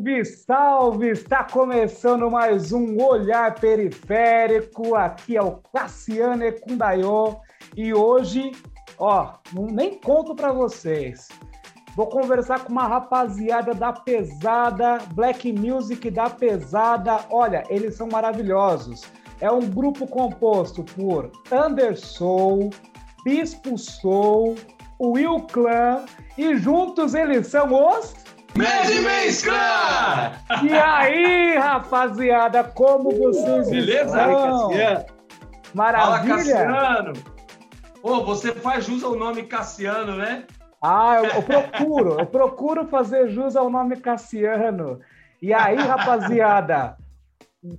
Salve, salve! Está começando mais um Olhar Periférico. Aqui é o Cassiano Ecundayo e hoje, ó, nem conto para vocês. Vou conversar com uma rapaziada da pesada, Black Music da pesada. Olha, eles são maravilhosos. É um grupo composto por Anderson, Bispo Soul, Will Clan e juntos eles são os Madman's Clan! E aí, rapaziada, como vocês Beleza, estão? Cassiano? Maravilha? Fala, Cassiano! Ô, você faz jus ao nome Cassiano, né? Ah, eu, eu procuro, eu procuro fazer jus ao nome Cassiano. E aí, rapaziada,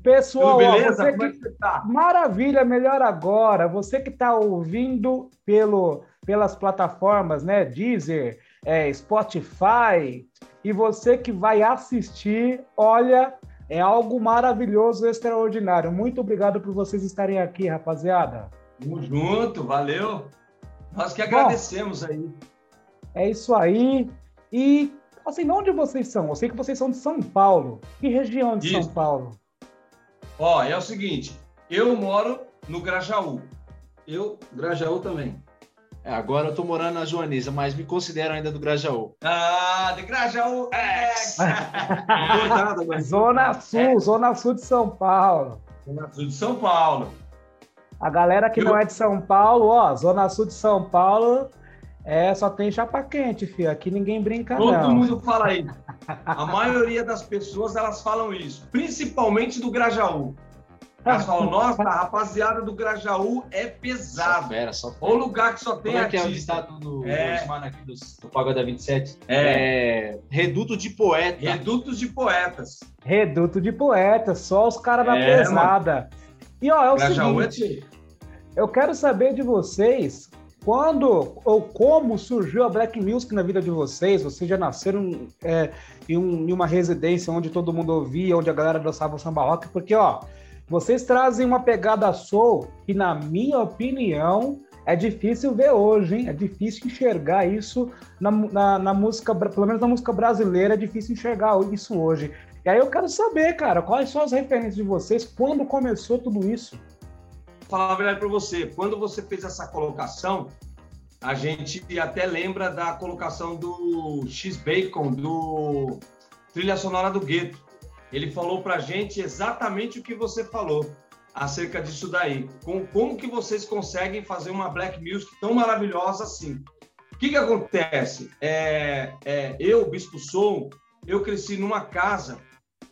pessoal, Tudo ó, beleza? você Como é que você tá? Maravilha, melhor agora. Você que está ouvindo pelo, pelas plataformas, né? Deezer, é, Spotify, e você que vai assistir, olha, é algo maravilhoso, extraordinário. Muito obrigado por vocês estarem aqui, rapaziada. Tamo junto, valeu. Nós que agradecemos aí. É isso aí. E, assim, onde vocês são? Eu sei que vocês são de São Paulo. Que região de Isso. São Paulo? Ó, é o seguinte, eu moro no Grajaú. Eu, Grajaú também. É, agora eu tô morando na Joaniza, mas me considero ainda do Grajaú. Ah, de Grajaú mas... Zona Sul, Zona Sul de São Paulo. Sul de São Paulo. A galera que Eu- não é de São Paulo, ó, Zona Sul de São Paulo, é, só tem chapa quente, filho. Aqui ninguém brinca, Todo não. mundo fala isso. A maioria das pessoas, elas falam isso. Principalmente do Grajaú. Elas falam, nossa, a rapaziada do Grajaú é Só pesado. fera, só O fera. lugar que só tem Como é que é o artista. ditado do, É. mano aqui dos- do Pagoda 27? É. É, Reduto de poeta. Redutos de poetas. Reduto de poeta, só os caras da É, pesada. E ó, é o Grajaú é seguinte, de... eu quero saber de vocês quando ou como surgiu a Black Music na vida de vocês. Vocês já nasceram é, em, um- em uma residência onde todo mundo ouvia, onde a galera dançava o samba rock, porque ó, vocês trazem uma pegada soul que, na minha opinião, é difícil ver hoje, hein? É difícil enxergar isso na, na, na música, pelo menos na música brasileira, é difícil enxergar isso hoje. E aí eu quero saber, cara, quais são as referências de vocês, quando começou tudo isso? Vou falar a verdade para você. Quando você fez essa colocação, a gente até lembra da colocação do X-Bacon, do Trilha Sonora do Gueto. Ele falou pra gente exatamente o que você falou acerca disso daí. Com, como que vocês conseguem fazer uma black music tão maravilhosa assim? O que que acontece? É, é, eu, Bispo Som, eu cresci numa casa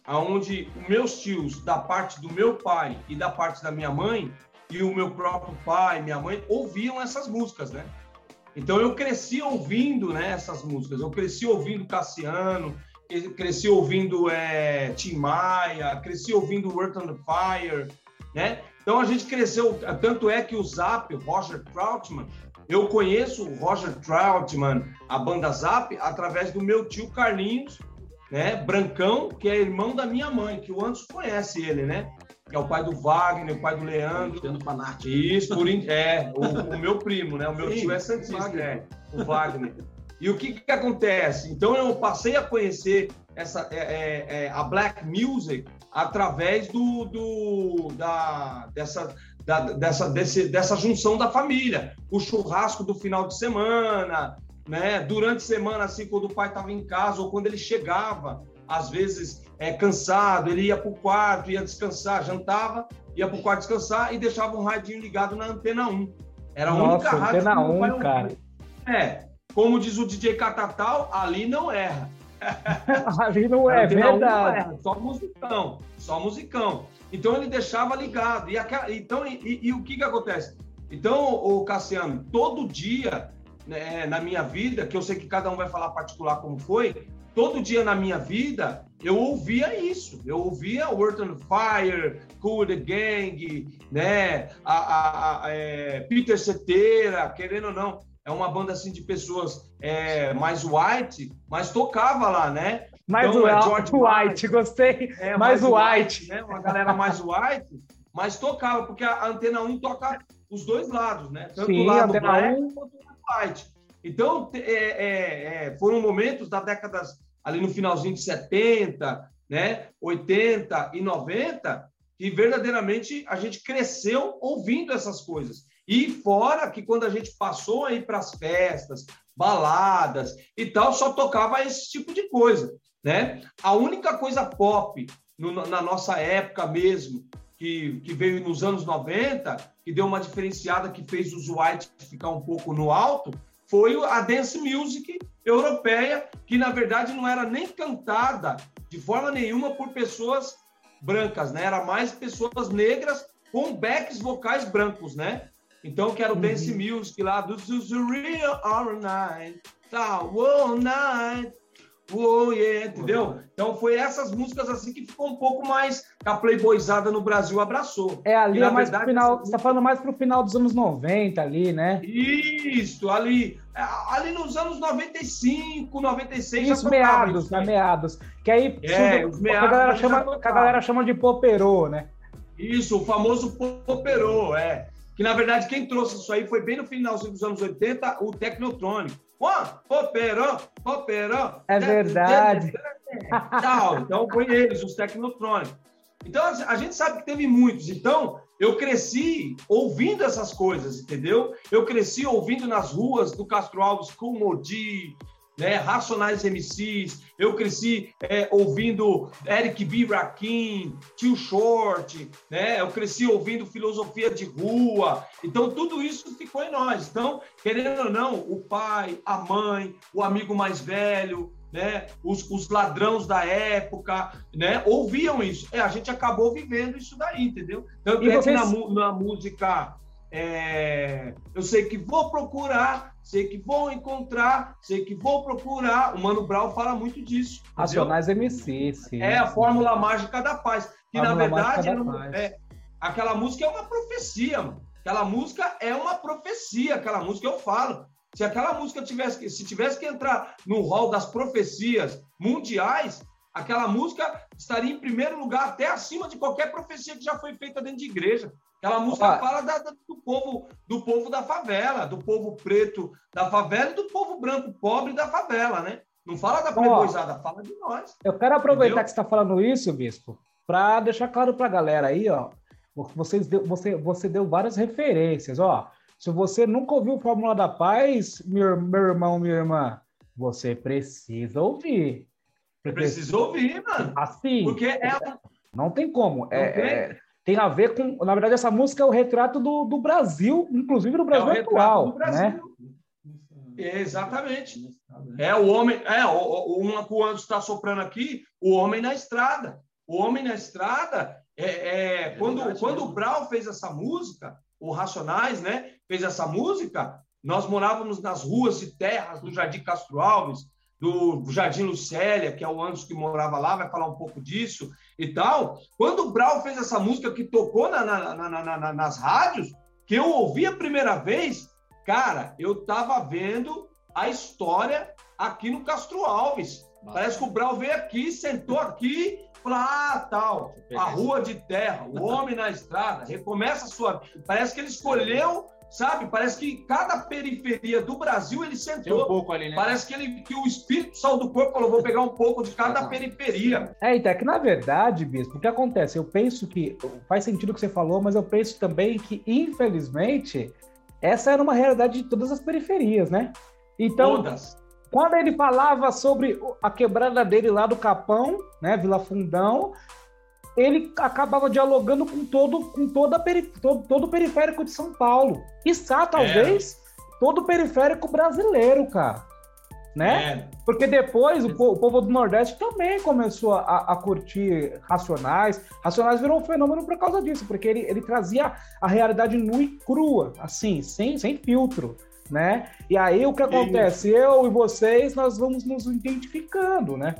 onde meus tios, da parte do meu pai e da parte da minha mãe, e o meu próprio pai, minha mãe, ouviam essas músicas, né? Então eu cresci ouvindo né, essas músicas. Eu cresci ouvindo Cassiano, cresci ouvindo é, Tim Maia, cresci ouvindo Earth on the Fire, né? Então a gente cresceu, tanto é que o Zap, o Roger Troutman, eu conheço o Roger Troutman, a banda Zap, através do meu tio Carlinhos, né? Brancão, que é irmão da minha mãe, que o Anderson conhece ele, né? Que é o pai do Wagner, o pai do Leandro. Cristiano Fanart. Isso, por é, o, o meu primo, né? O meu Sim, tio é Santista, é, o Wagner. E o que que acontece? Então eu passei a conhecer essa é, é, é, a black music através do, do da dessa da, dessa desse, dessa junção da família, o churrasco do final de semana, né? Durante a semana assim, quando o pai estava em casa ou quando ele chegava, às vezes é, cansado, ele ia para o quarto, ia descansar, jantava, ia para o quarto descansar e deixava um radinho ligado na antena 1. Era a única Nossa, rádio Antena que meu 1, pai ouvia. cara. É, como diz o DJ Catatal, ali não erra. Ali não é 1 não verdade. erra, Só musicão, só musicão. Então ele deixava ligado. E, então, e, e- e o que que acontece? Então, o Cassiano, todo dia né, na minha vida, que eu sei que cada um vai falar particular como foi, todo dia na minha vida eu ouvia isso. Eu ouvia Word on Fire, Cool the Gang, né? A, a- a- é, Peter Cetera, querendo ou não, é uma banda assim de pessoas é, mais white, mas tocava lá, né? Mais Então, o é George White, gostei. É, Mais white. né? Uma galera mais white, mas tocava, porque a Antena 1 toca os dois lados, né? Tanto Sim, o lado black 1. quanto o lado white. Então, é, é, é, foram momentos da década ali no finalzinho de 70, né, 80 e 90, que verdadeiramente a gente cresceu ouvindo essas coisas. E fora que quando a gente passou aí para as festas, baladas e tal, só tocava esse tipo de coisa, né? A única coisa pop no, na nossa época mesmo, que, que veio nos anos 90, que deu uma diferenciada que fez os whites ficar um pouco no alto, foi a dance music europeia, que na verdade não era nem cantada de forma nenhuma por pessoas brancas, né? Era mais pessoas negras com backs vocais brancos, né? Então, que era o uhum. dance music lá do Real All Night, tá, All Night, Oh, yeah, entendeu? Então foi essas músicas assim que ficou um pouco mais a playboyzada no Brasil abraçou. É ali, é mais verdade, pro final, você tá falando mais pro final dos anos 90 ali, né? Isso, ali, é, ali nos anos 95, 96 Isso, meados, isso, né? meados. Que aí é, os meados, a galera chama, que a galera chama de poperô, né? Isso, o famoso poperô, é. Que na verdade quem trouxe isso aí foi bem no finalzinho dos anos 80, o Tecnotrônico. Operou, operou. É verdade. Tal. Então, foi eles, os tecnotrônicos. Então, a gente sabe que teve muitos. Então, eu cresci ouvindo essas coisas, entendeu? Eu cresci ouvindo nas ruas do Castro Alves com Modi, né? Racionais MCs. Eu cresci é, ouvindo Eric B. Rakim, Tio Short, né? Eu cresci ouvindo filosofia de rua. Então, tudo isso ficou em nós. Então, querendo ou não, o pai, a mãe, o amigo mais velho, né? Os, os ladrões da época, né? Ouviam isso. É, a gente acabou vivendo isso daí, entendeu? Tanto e é vocês... que na, na música é, eu sei que vou procurar, sei que vou encontrar, sei que vou procurar. O Mano Brown fala muito disso. Racionais MC, sim. É a fórmula mágica da paz. Que na verdade não, é, aquela música é uma profecia, mano. Aquela música é uma profecia, aquela música eu falo. Se aquela música tivesse que, se tivesse que entrar no rol das profecias mundiais, aquela música estaria em primeiro lugar, até acima de qualquer profecia que já foi feita dentro de igreja. Aquela música Opa. fala da, do, povo, do povo da favela, do povo preto da favela e do povo branco pobre da favela, né? Não fala da playboyzada, fala de nós. Eu quero aproveitar entendeu? que você está falando isso, Bispo, para deixar claro para a galera aí, ó. Vocês deu, você, você deu várias referências, ó. Se você nunca ouviu Fórmula da Paz, meu, meu irmão, minha irmã, você precisa ouvir. Precisa ouvir, mano. Assim. Porque é. Não tem como. É, é, tem a ver com. Na verdade, essa música é o retrato do, do Brasil, inclusive do Brasil é atual. Brasil. Né? Exatamente. É o homem. É, uma que o Anderson está soprando aqui, o homem na estrada. O homem na estrada. É, é, é quando, quando o Brau fez essa música, o Racionais, né? Fez essa música, nós morávamos nas ruas e terras do Jardim Castro Alves, do Jardim Lucélia, que é o Anderson que morava lá, vai falar um pouco disso e tal. Quando o Brau fez essa música que tocou na, na, na, nas rádios, que eu ouvi a primeira vez, cara, eu tava vendo a história aqui no Castro Alves. Parece que o Brau veio aqui, sentou aqui, falou: ah, tal, a rua de terra, o homem na estrada, recomeça a sua. Parece que ele escolheu sabe? Parece que cada periferia do Brasil ele sentou. um pouco ali, né? Parece que, ele, que o espírito saiu do corpo falou: vou pegar um pouco de cada periferia. É, então, é que na verdade, Bispo, o que acontece? Eu penso que faz sentido o que você falou, mas eu penso também que, infelizmente, essa era uma realidade de todas as periferias, né? Então, todas. quando ele falava sobre a quebrada dele lá do Capão, né, Vila Fundão, ele acabava dialogando com todo, com toda peri, todo, todo o periférico de São Paulo. E está talvez, é. todo o periférico brasileiro, cara. Né? É. Porque depois o, o, povo do Nordeste também começou a, a, curtir Racionais. Racionais virou um fenômeno por causa disso, porque ele, ele trazia a realidade nua e crua, assim, sem, sem filtro. Né? E aí o que acontece? Eu e vocês, nós vamos nos identificando, né?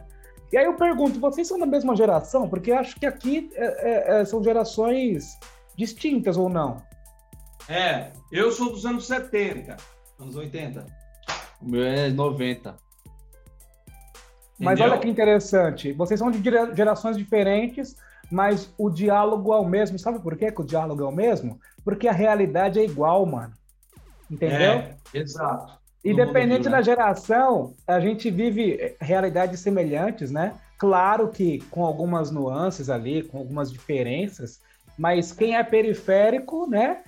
E aí eu pergunto, vocês são da mesma geração? Porque acho que aqui é, é, é, são gerações distintas ou não? É, eu sou dos anos 70. Anos 80. O meu é 90. Mas Entendeu? olha que interessante, vocês são de gerações diferentes, mas o diálogo é o mesmo. Sabe por quê que o diálogo é o mesmo? Porque a realidade é igual, mano. Entendeu? É, exato. Independente da geração, a gente vive realidades semelhantes, né? Claro que com algumas nuances ali, com algumas diferenças, mas quem é periférico, né,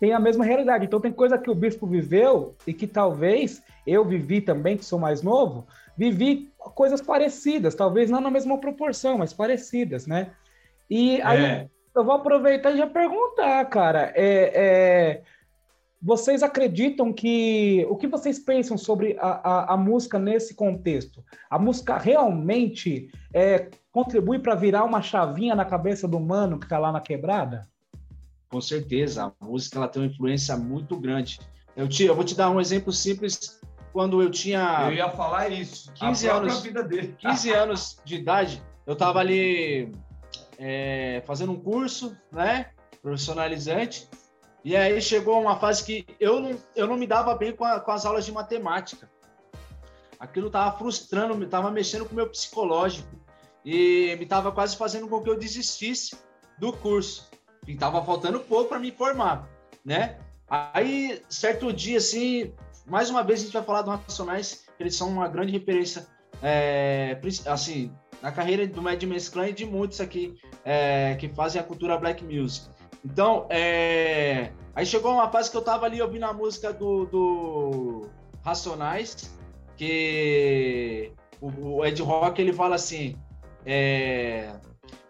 tem a mesma realidade. Então tem coisa que o bispo viveu e que talvez eu vivi também, que sou mais novo, vivi coisas parecidas, talvez não na mesma proporção, mas parecidas, né? E aí é. eu vou aproveitar e já perguntar, cara, é, é vocês acreditam que. O que vocês pensam sobre a, a, a música nesse contexto? A música realmente é, contribui para virar uma chavinha na cabeça do humano que está lá na quebrada? Com certeza, a música ela tem uma influência muito grande. Eu, te, eu vou te dar um exemplo simples. Quando eu tinha. Eu ia falar isso. 15 anos, vida dele. 15 anos de idade, eu estava ali é, fazendo um curso, né? Profissionalizante. E aí chegou uma fase que eu não, eu não me dava bem com, a, com as aulas de matemática. Aquilo estava frustrando, estava mexendo com o meu psicológico. E me estava quase fazendo com que eu desistisse do curso. E estava faltando pouco para me formar, né? Aí, certo dia, assim, mais uma vez a gente vai falar do Racionais, que eles são uma grande referência, é, assim, na carreira do Mad Men's Clan e de muitos aqui é, que fazem a cultura black music. Então, é... aí chegou uma fase que eu tava ali ouvindo a música do, do Racionais, que o, Ed Rock ele fala assim: é...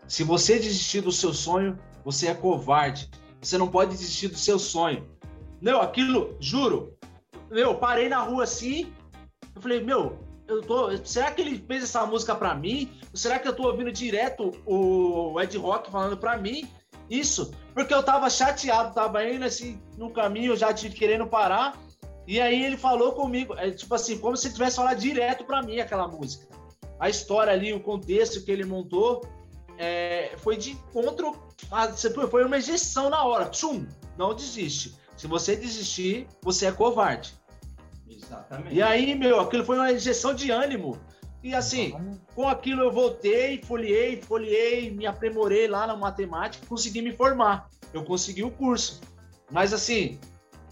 se você desistir do seu sonho, você é covarde. Você não pode desistir do seu sonho. Meu, aquilo, juro, meu, parei na rua assim, eu falei, meu, eu tô. Será que ele fez essa música para mim? Será que eu tô ouvindo direto o Ed Rock falando para mim? Isso, porque eu tava chateado, tava indo assim no caminho, já te querendo parar. E aí ele falou comigo, é, tipo assim, como se tivesse falado direto para mim aquela música. A história ali, o contexto que ele montou, é, foi de encontro, a, foi uma injeção na hora. Tchum, não desiste. Se você desistir, você é covarde. Exatamente. E aí, meu, aquilo foi uma injeção de ânimo. E assim, com aquilo eu voltei, folhei, folhei, me aprimorei lá na matemática, consegui me formar. Eu consegui o curso. Mas assim,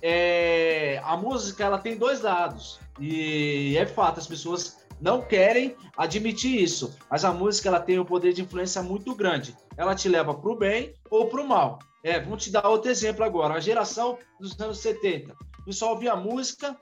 é... a música ela tem dois lados. E é fato, as pessoas não querem admitir isso. Mas a música ela tem um poder de influência muito grande. Ela te leva para o bem ou para o mal. É, vamos te dar outro exemplo agora. A geração dos anos 70. O pessoal ouvia música,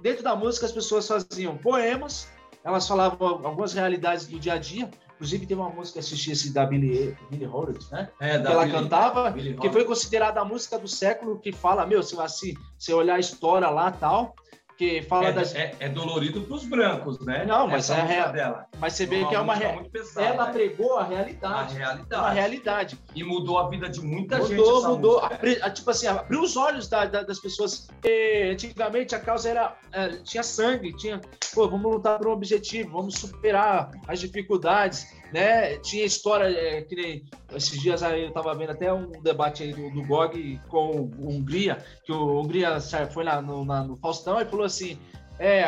dentro da música as pessoas faziam poemas, elas falavam algumas realidades do dia a dia. Inclusive, teve uma música que assisti esse da Billie, Billie Holiday, né? É, que ela Billie, cantava, Billie que foi considerada a música do século, que fala, meu, se assim, você olhar a história lá tal, que fala é, das... é, é dolorido para os brancos, né? Não, mas Essa é real... dela. Mas você vê que é uma re... pesada, ela né? pregou a realidade. A realidade. A realidade. E mudou a vida de muita mudou, gente. Mudou, mudou. Abri... Tipo assim, abriu os olhos da, da, das pessoas. E, antigamente a causa era é, tinha sangue, tinha, pô, vamos lutar por um objetivo, vamos superar as dificuldades né? Tinha história é, que nem esses dias aí eu estava vendo até um debate aí do, do GOG com o Hungria, que o Hungria foi lá no, na, no Faustão e falou assim: é,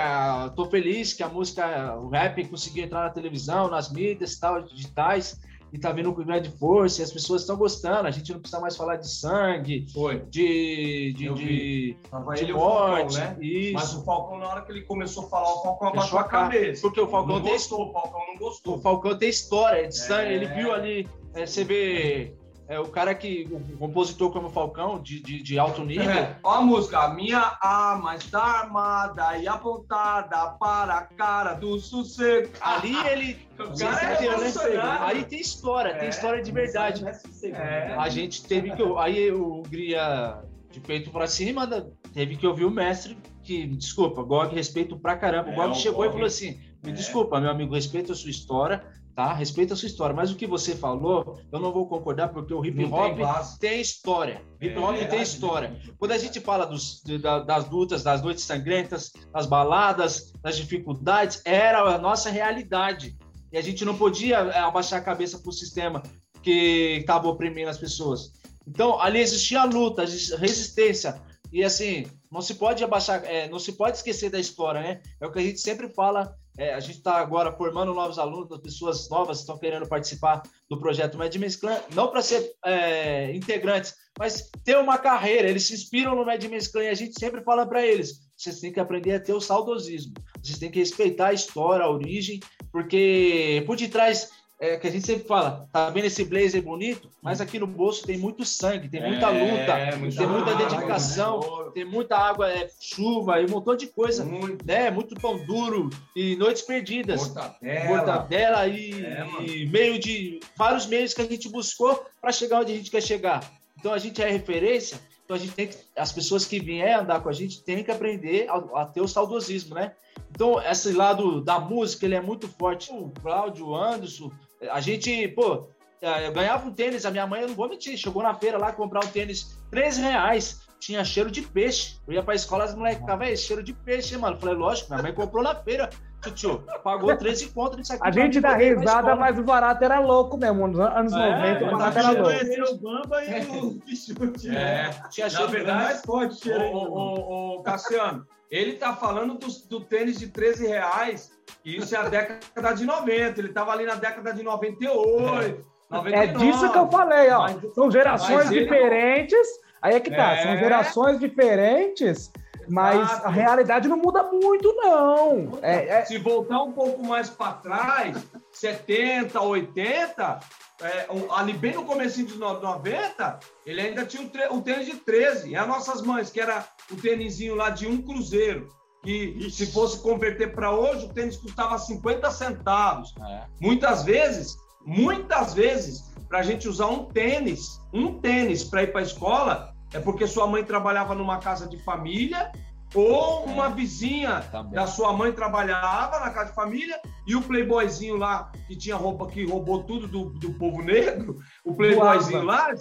tô feliz que a música, o rap conseguiu entrar na televisão, nas mídias e tal, digitais e tá vindo com grande força, e as pessoas estão gostando. A gente não precisa mais falar de sangue, Foi. de, de, de, de morte. Falcão, né? Isso. Mas o Falcão, na hora que ele começou a falar, o Falcão abaixou a cabeça. Porque o Falcão não tem... gostou, o Falcão não gostou. O Falcão tem história de sangue, é... ele viu ali, é, você vê é o cara que, o compositor como Falcão, de, de, de alto nível. É, ó a música, a minha arma está armada e apontada para a cara do sossego. Ali ele. é né? Aí tem história, é, tem história de verdade. É. A gente teve que. Aí o Gria, de peito para cima, teve que ouvir o mestre que, desculpa, Gog, respeito pra caramba. O Gog é, chegou e falou assim: me é. desculpa, meu amigo, respeito a sua história, tá? Respeita a sua história. Mas o que você falou, eu não vou concordar porque o hip hop tem, tem, história. Hip hop é, tem história. Quando a gente fala dos, das lutas, das noites sangrentas, das baladas, das dificuldades, era a nossa realidade. E a gente não podia é, abaixar a cabeça para o sistema que estava oprimindo as pessoas. Então, ali existia luta, resistência. E assim, não se pode abaixar, é, não se pode esquecer da história, né? É o que a gente sempre fala é, a gente está agora formando novos alunos, pessoas novas estão querendo participar do projeto Mad Men's Clan, não para ser é, integrantes, mas ter uma carreira. Eles se inspiram no Mad Men's Clan e a gente sempre fala para eles: vocês têm que aprender a ter o saudosismo. Vocês têm que respeitar a história, a origem, porque por detrás é, que a gente sempre fala, tá vendo esse blazer bonito? Mas aqui no bolso tem muito sangue, tem muita é, luta, muita tem muita água, dedicação, né? tem muita água, é, chuva e um montão de coisa, muito. né? Muito pão duro e noites perdidas. Mortadela. Mortadela e, é, e meio de vários meios que a gente buscou para chegar onde a gente quer chegar. Então a gente é referência, então a gente tem que, as pessoas que vierem andar com a gente têm que aprender a, a ter o saudosismo, né? Então esse lado da música ele é muito forte. O Cláudio, o Anderson, a gente, pô, é, eu ganhava um tênis, a minha mãe, eu não vou mentir, chegou na feira lá comprar um tênis, 13 reais, tinha cheiro de peixe. Eu ia pra escola, as moleques ficavam, é cheiro de peixe, mano. Eu falei, lógico, minha mãe comprou na feira. Tio, pagou 13 conto nisso aqui. A gente dá risada, mas o barato era louco mesmo. Nos anos é, 90, o barato era louco. o Bamba e o Pichute. É, tinha cheiro na verdade, mais forte cheiro. Ô, Cassiano, ele tá falando do, do tênis de 13 reais isso é a década de 90. Ele estava ali na década de 98. 99. É disso que eu falei, ó. Mas, São gerações diferentes. Aí é que tá. É... São gerações diferentes. Mas Exato. a realidade não muda muito, não. É, é... Se voltar um pouco mais para trás, 70, 80, é, ali bem no começo de 90, ele ainda tinha um, tênis de 13. E as nossas mães, que era o tênisinho lá de um cruzeiro que se fosse converter para hoje, o tênis custava 50 centavos. É. Muitas vezes, muitas vezes, para a gente usar um tênis, um tênis para ir para a escola, é porque sua mãe trabalhava numa casa de família ou uma é. vizinha Também. da sua mãe trabalhava na casa de família e o playboyzinho lá que tinha roupa que roubou tudo do, do povo negro, o playboyzinho lá,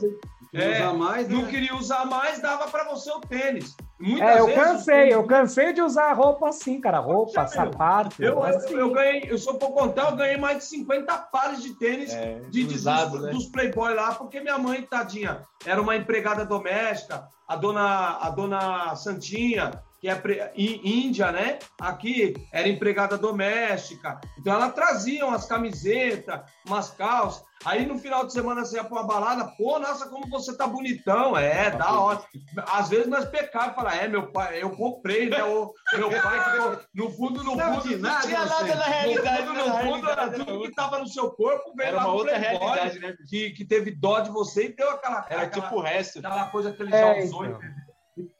é, mais, né? não queria usar mais, dava para você o tênis. Muitas é, eu cansei, eu cansei de usar roupa assim, cara, roupa, Poxa, sapato. Eu, assim. eu, eu, ganhei, eu sou por contar, eu ganhei mais de 50 pares de tênis é, de, de usado, dos, né? dos, Playboy lá, porque minha mãe, tadinha, era uma empregada doméstica, a dona, a dona Santinha, que é Índia, né? Aqui era empregada doméstica. Então ela trazia umas camisetas, umas calças. Aí no final de semana você ia pra uma balada, pô, nossa, como você tá bonitão. É, tá da hora. Às vezes nós pecamos, fala, é, meu pai, eu comprei, né? O, meu pai, no fundo, no fundo, não, tinha nada, tinha nada na realidade. No fundo, no fundo era tudo que tava no seu corpo, veio era lá uma outra realidade, né? Que, que teve dó de você e deu aquela. Era aquela, tipo o resto. Aquela coisa que ele é, já usou. Então. O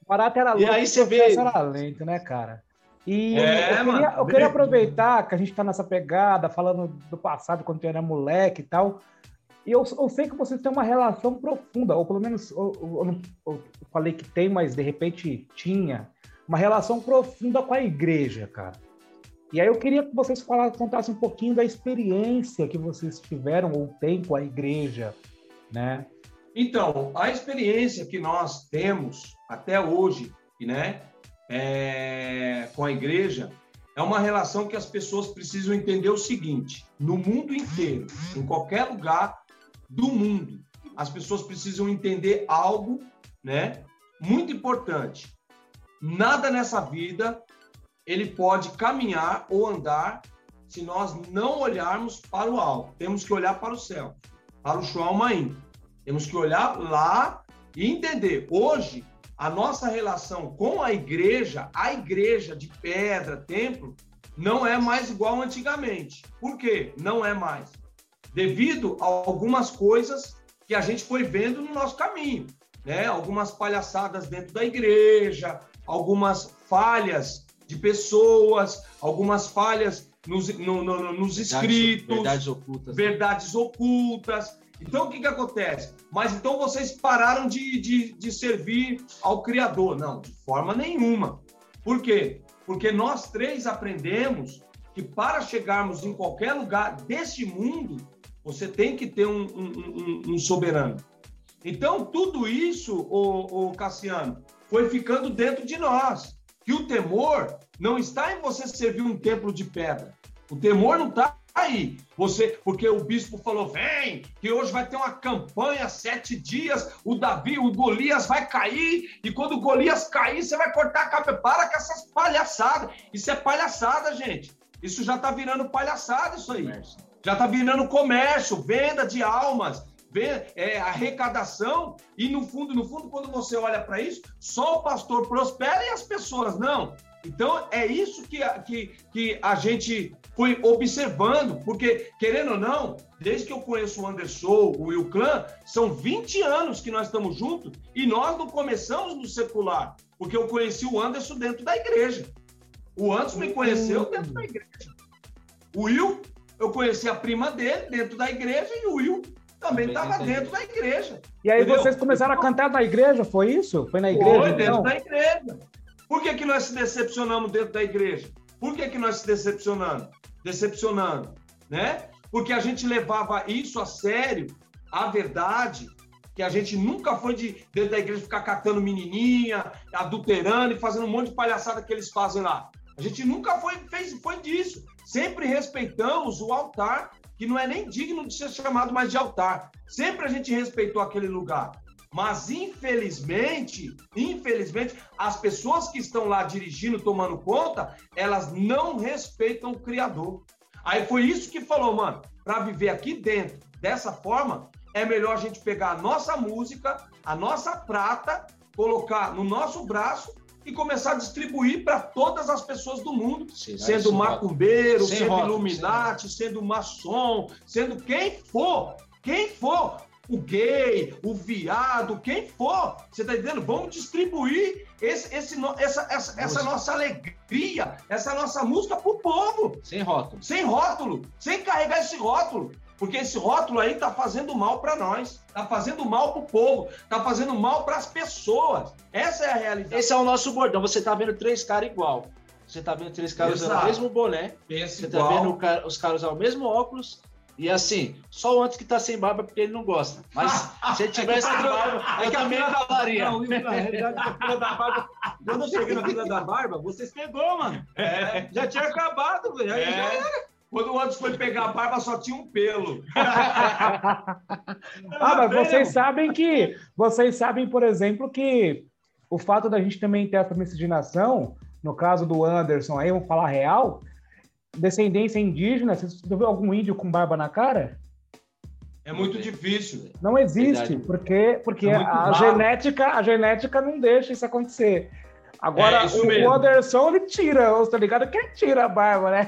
barato era lento, e aí você vê... era lento, né, cara? E é, eu, queria, eu, queria, aproveitar que a gente está nessa pegada, falando do passado, quando eu era moleque e tal. E eu, eu sei que vocês têm uma relação profunda, ou pelo menos eu, eu, eu, falei que tem, mas de repente tinha, uma relação profunda com a igreja, cara. E aí eu queria que vocês falassem, contassem um pouquinho da experiência que vocês tiveram ou têm com a igreja, né? Então, a experiência que nós temos até hoje, né, é, com a igreja, é uma relação que as pessoas precisam entender o seguinte: no mundo inteiro, em qualquer lugar do mundo, as pessoas precisam entender algo, né, muito importante. Nada nessa vida ele pode caminhar ou andar se nós não olharmos para o alto. Temos que olhar para o céu, para o Shual Maim. Temos que olhar lá e entender. Hoje, a nossa relação com a igreja, a igreja de pedra, templo, não é mais igual antigamente. Por quê? Não é mais. Devido a algumas coisas que a gente foi vendo no nosso caminho, né? Algumas palhaçadas dentro da igreja, algumas falhas de pessoas, algumas falhas nos, no, no, nos escritos, verdades ocultas. Verdades ocultas. Então, o que, que acontece? Mas então vocês pararam de, de, de servir ao Criador? Não, de forma nenhuma. Por quê? Porque nós três aprendemos que para chegarmos em qualquer lugar deste mundo, você tem que ter um, um, um, um soberano. Então, tudo isso, o, Cassiano, foi ficando dentro de nós. Que o temor não está em você servir um templo de pedra. O temor não está aí. Você, porque o bispo falou, vem, que hoje vai ter uma campanha, sete dias, o Davi, o Golias vai cair, e quando o Golias cair, você vai cortar a cabeça. Para com essas palhaçadas. Isso é palhaçada, gente. Isso já tá virando palhaçada, isso aí. Já tá virando comércio, venda de almas, é, arrecadação, e no fundo, no fundo, quando você olha para isso, só o pastor prospera e as pessoas não. Então, é isso que a, que, que a gente foi observando, porque, querendo ou não, desde que eu conheço o Anderson, o Will Clan, são 20 anos que nós estamos juntos e nós não começamos no secular, porque eu conheci o Anderson dentro da igreja. O Anderson me conheceu dentro da igreja. O Will, eu conheci a prima dele dentro da igreja e o Will também estava dentro da igreja. E aí entendeu? vocês começaram a cantar na igreja, foi isso? Foi na igreja? Foi, dentro então? da igreja. Por que, que nós se decepcionamos dentro da igreja? Por que, que nós se decepcionamos? Decepcionando, né? Porque a gente levava isso a sério, a verdade, que a gente nunca foi de dentro da igreja ficar catando menininha, adulterando e fazendo um monte de palhaçada que eles fazem lá. A gente nunca foi, fez, foi disso. Sempre respeitamos o altar, que não é nem digno de ser chamado mais de altar. Sempre a gente respeitou aquele lugar. Mas infelizmente, infelizmente, as pessoas que estão lá dirigindo, tomando conta, elas não respeitam o Criador. Aí foi isso que falou, mano, para viver aqui dentro dessa forma, é melhor a gente pegar a nossa música, a nossa prata, colocar no nosso braço e começar a distribuir para todas as pessoas do mundo, sendo macumbeiro, sendo rótulo, Illuminati, sendo maçom, sendo quem for, quem for, o gay, o viado, quem for, você está entendendo? Vamos distribuir esse, esse, essa, essa, essa nossa alegria, essa nossa música para o povo. Sem rótulo. Sem rótulo, sem carregar esse rótulo. Porque esse rótulo aí está fazendo mal para nós, está fazendo mal para o povo, está fazendo mal para as pessoas. Essa é a realidade. Esse é o nosso bordão. Você está vendo três caras igual. Você está vendo três caras usando o mesmo boné. Esse você está vendo os caras usando o mesmo óculos. E assim, só o antes que tá sem barba porque ele não gosta. Mas se ele tivesse sem barba, é eu também falaria. Não, na realidade, a fila da barba. Quando eu cheguei na fila da barba, vocês pegou, mano. É. Já tinha acabado, velho. É. Já era. Quando o Anderson foi pegar a barba, só tinha um pelo. ah, mas vocês sabem que. Vocês sabem, por exemplo, que o fato da gente também ter essa miscigenação, no caso do Anderson, aí vamos falar real, descendência indígena, você viu algum índio com barba na cara? É muito difícil. Não existe, Verdade. porque, porque é a, genética, a genética não deixa isso acontecer. Agora, é o Anderson, ele tira, tá ligado? Quem tira a barba, né?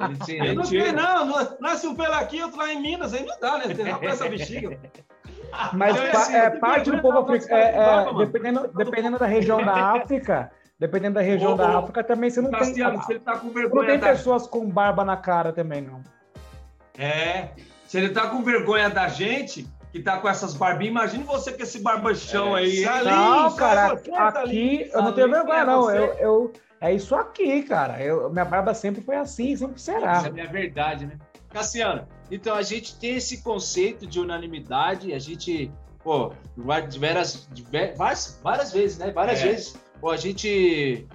Ele tira, ele tira. Não, não, nasce um pelo aqui, outro lá em Minas, aí não dá, né? Tem essa bexiga. Mas então, assim, é, parte do povo africano, é, é, dependendo, dependendo da região da África, dependendo da região ô, da África, também você não tem... Se ele tá com vergonha não tem da... pessoas com barba na cara também, não. É, se ele tá com vergonha da gente, que tá com essas barbinhas. Imagina você com esse barbachão é, aí. Salim, não, cara, você, aqui eu não tenho vergonha, não. Eu, eu, é isso aqui, cara. Eu, minha barba sempre foi assim, sempre será. Isso é minha verdade, né? Cassiano, então a gente tem esse conceito de unanimidade, a gente, pô, várias, várias, várias vezes, né? Várias é. vezes. Pô, a gente.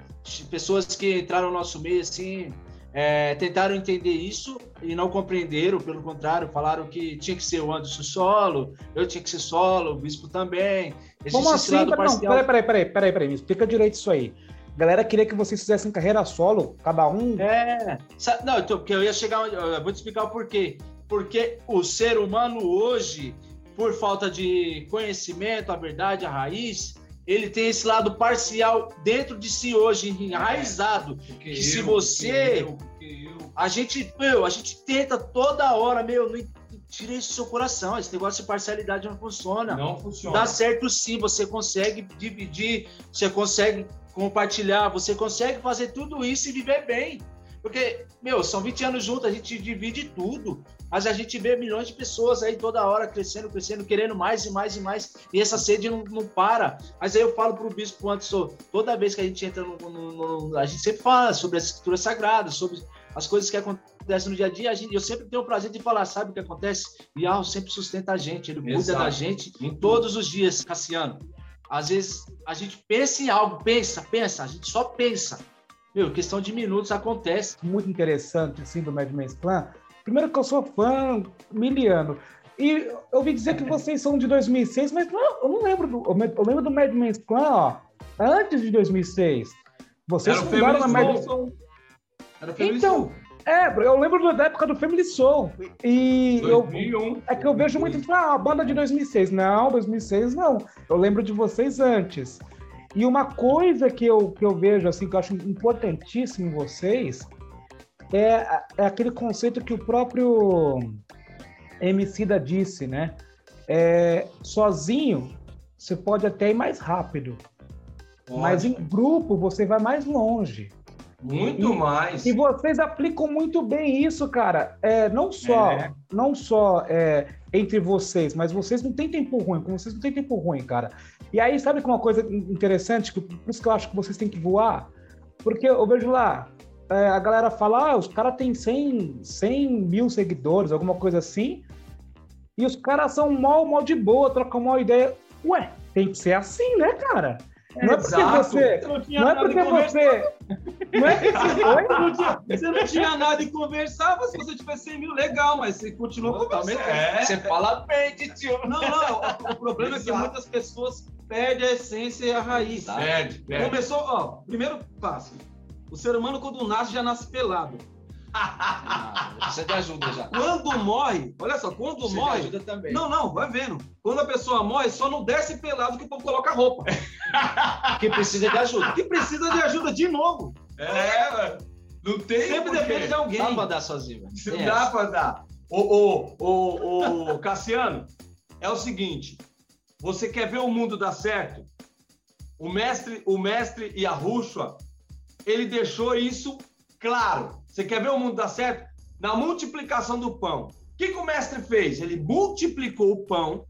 Pessoas que entraram no nosso meio, assim, é, tentaram entender isso e não compreenderam, pelo contrário, falaram que tinha que ser o Anderson solo, eu tinha que ser solo, o Bispo também. Como assim? Não, peraí, peraí, peraí, peraí, peraí, me explica direito isso aí. A galera queria que vocês fizessem carreira solo, cada um. É. Não, então, porque eu ia chegar. Eu vou te explicar o porquê. Porque o ser humano hoje, por falta de conhecimento, a verdade, a raiz, ele tem esse lado parcial dentro de si hoje, enraizado. É, que eu, se você. Eu, eu. A gente, meu, a gente tenta toda hora, meu, não tira isso do seu coração. Esse negócio de parcialidade não funciona. Não funciona. Dá certo sim, você consegue dividir, você consegue compartilhar, você consegue fazer tudo isso e viver bem. Porque, meu, são 20 anos juntos, a gente divide tudo, mas a gente vê milhões de pessoas aí toda hora crescendo, crescendo, querendo mais e mais e mais, e essa sede não, não para. Mas aí eu falo para o bispo Anderson, toda vez que a gente entra no, no, no, A gente sempre fala sobre as escrituras sagradas, sobre as coisas que acontecem no dia a dia, a gente, eu sempre tenho o prazer de falar, sabe o que acontece? E Al sempre sustenta a gente, ele Exato. cuida da gente em todos os dias, Cassiano. Às vezes a gente pensa em algo, pensa, pensa, a gente só pensa meu, questão de minutos acontece. Muito interessante, assim, do Mad Men's Clan. Primeiro que eu sou fã miliano. E eu ouvi dizer que vocês são de 2006, mas não, eu não lembro do. Eu lembro do Mad Men's Clan, ó, antes de 2006. Vocês Era fundaram a Mad Soul. Era então, é, eu lembro da época do Family Soul. E 2001. Eu, é que eu vejo muito, ah, a banda de 2006. Não, 2006 não. Eu lembro de vocês antes. E uma coisa que eu, que eu vejo, assim, que eu acho importantíssimo em vocês, é, é aquele conceito que o próprio Emicida disse, né? É, sozinho, você pode até ir mais rápido. Pode. Mas em grupo, você vai mais longe. Muito e, mais. E vocês aplicam muito bem isso, cara. É, não só, é. não só é, entre vocês, mas vocês não têm tempo ruim, como vocês não têm tempo ruim, cara. E aí, sabe que uma coisa interessante, por isso que eu acho que vocês têm que voar? Porque eu vejo lá, é, a galera fala, ah, os caras têm 100, 100 mil seguidores, alguma coisa assim, e os caras são mal, mal de boa, trocam uma ideia. Ué, tem que ser assim, né, cara? Não é porque você. Não, é porque você. Não é porque você. não tinha nada em conversar, mas se você tivesse 100 mil, legal, mas você continua conversando. É. Você fala bem de tio. Não, não. O, problema Exato. é que muitas pessoas perdem a essência e a raiz. Perde, perde. Começou, ó, primeiro passo. O ser humano, quando nasce, já nasce pelado. Ah, você te ajuda já. Quando morre, olha só, quando você morre. ajuda também. Não, não, vai vendo. Quando a pessoa morre, só não desce pelado que o povo coloca roupa. que precisa de ajuda. Que precisa de ajuda de novo. É, Não tem. Sempre depende de alguém. Dá pra dar sozinho. Não dá pra dar. Ô, ô, ô, ô, Cassiano, é o seguinte: você quer ver o mundo dar certo? O mestre, o mestre e a Rúshua, ele deixou isso claro. Você quer ver o mundo dar certo? Na multiplicação do pão. O que, que o mestre fez? Ele multiplicou o pão,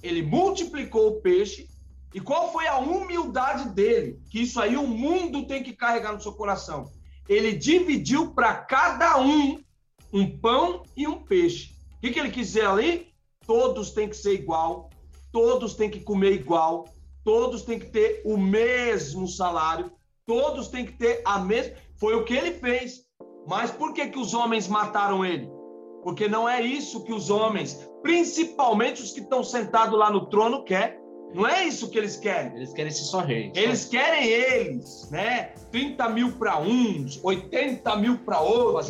ele multiplicou o peixe. E qual foi a humildade dele? Que isso aí o mundo tem que carregar no seu coração. Ele dividiu para cada um um pão e um peixe. O que, que ele quis dizer ali? Todos têm que ser igual, todos têm que comer igual, todos têm que ter o mesmo salário, todos têm que ter a mesma. Foi o que ele fez. Mas por que, que os homens mataram ele? Porque não é isso que os homens, principalmente os que estão sentados lá no trono, quer. Não é isso que eles querem. Eles querem ser só reis. Eles querem eles, né? 30 mil para uns, 80 mil para outros,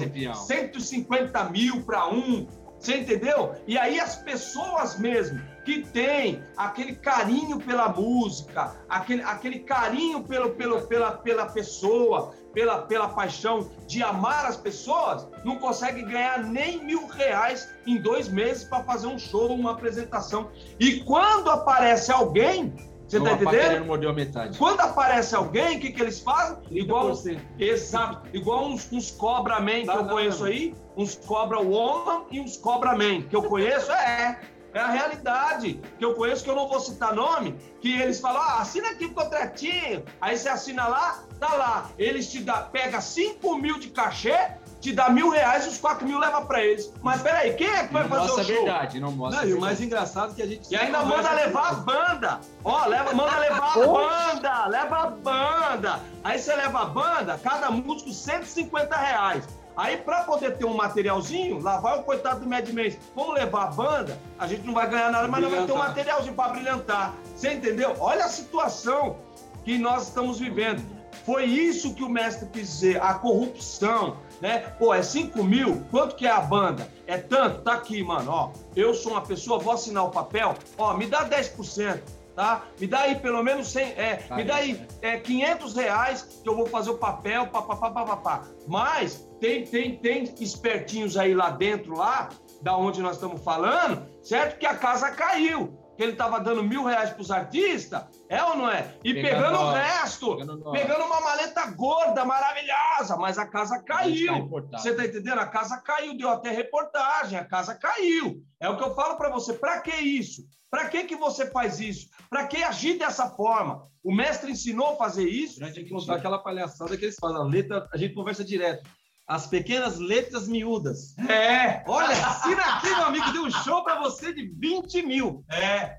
150 mil para um. Você entendeu? E aí as pessoas mesmo que têm aquele carinho pela música, aquele, aquele carinho pelo, pelo, pela, pela pessoa, pela, pela paixão de amar as pessoas, não consegue ganhar nem mil reais em dois meses para fazer um show, uma apresentação. E quando aparece alguém, você tá entendendo? Mordeu a metade. Quando aparece alguém, o que, que eles fazem? Igual, exato, igual uns, uns cobra man que eu conheço aí, uns cobra woman e uns cobra man que eu conheço, é, é a realidade que eu conheço, que eu não vou citar nome, que eles falam, ah, assina aqui o contratinho. Aí você assina lá, tá lá. Eles te dá, pega 5 mil de cachê, te dá mil reais e os 4 mil leva pra eles. Mas peraí, quem é que vai não fazer o show? verdade, não mostra. Não, e o mais engraçado é que a gente. E ainda manda levar a banda. Ó, leva, manda levar a banda, leva a banda. Aí você leva a banda, cada músico 150 reais. Aí, para poder ter um materialzinho, lá vai o coitado do Mad Men. Vamos levar a banda, a gente não vai ganhar nada, mas não vai ter um materialzinho para brilhantar. Você entendeu? Olha a situação que nós estamos vivendo. Foi isso que o mestre quis dizer, a corrupção, né? Pô, é 5 mil, quanto que é a banda? É tanto? Tá aqui, mano, ó. Eu sou uma pessoa, vou assinar o papel, ó, me dá 10% tá? Me dá aí pelo menos 100, é, me dá aí é, 500 reais que eu vou fazer o papel, papapá, papapá. Mas tem, tem, tem espertinhos aí lá dentro, lá, da onde nós estamos falando, certo? Que a casa caiu. Que ele estava dando mil reais para os artistas, é ou não é? E pegando, pegando o resto, pegando, pegando, uma maleta gorda, maravilhosa, mas a casa caiu. Você tá entendendo? A casa caiu, deu até reportagem, a casa caiu. É o que eu falo para você. Para que isso? Para que, que você faz isso? Para que agir dessa forma? O mestre ensinou a fazer isso? A gente tem que mostrar aquela palhaçada que eles fazem. A letra, a gente conversa direto. As pequenas letras miúdas. É! Olha, assina aqui, meu amigo, deu um show para você de 20 mil. É.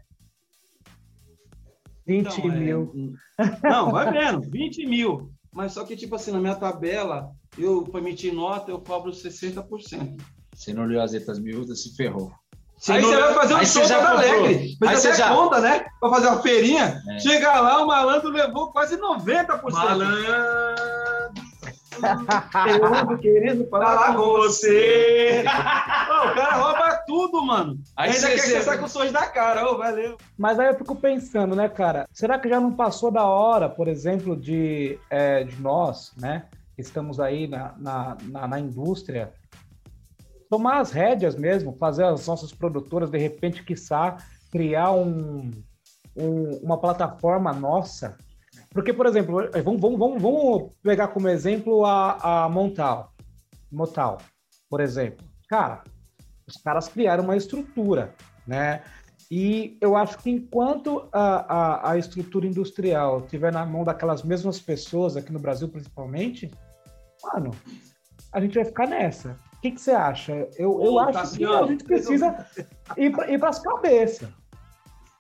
20 então, é, mil. É... Não, vai vendo, 20 mil. Mas só que, tipo assim, na minha tabela, eu, para emitir nota, eu cobro 60%. Você não olhou as letras miúdas, se ferrou. Você aí não... você vai fazer um show da Alegre. Aí você já conta, né? Pra fazer uma feirinha. É. Chega lá, o malandro levou quase 90%. Malandro. Eu ando querendo falar com você. O cara rouba tudo, mano. Aí Ainda você- quer que você- saia com o sorriso da cara. Ô, valeu. Mas aí eu fico pensando, né, cara? Será que já não passou da hora, por exemplo, de, é, de nós, né? que Estamos aí na, na, na, na indústria, tomar as rédeas mesmo, fazer as nossas produtoras, de repente, quiçá, criar um, um- uma plataforma nossa. Porque, por exemplo, eh, vamos, vamos, vamos, vamos pegar como exemplo a, a Montal. Motal, por exemplo. Cara, os caras criaram uma estrutura, né? E eu acho que enquanto a, a, a estrutura industrial estiver na mão daquelas mesmas pessoas, aqui no Brasil principalmente, mano, a gente vai ficar nessa. O que, que você acha? Eu, eu Ô, acho Cassiano, que a gente precisa ir para as cabeças.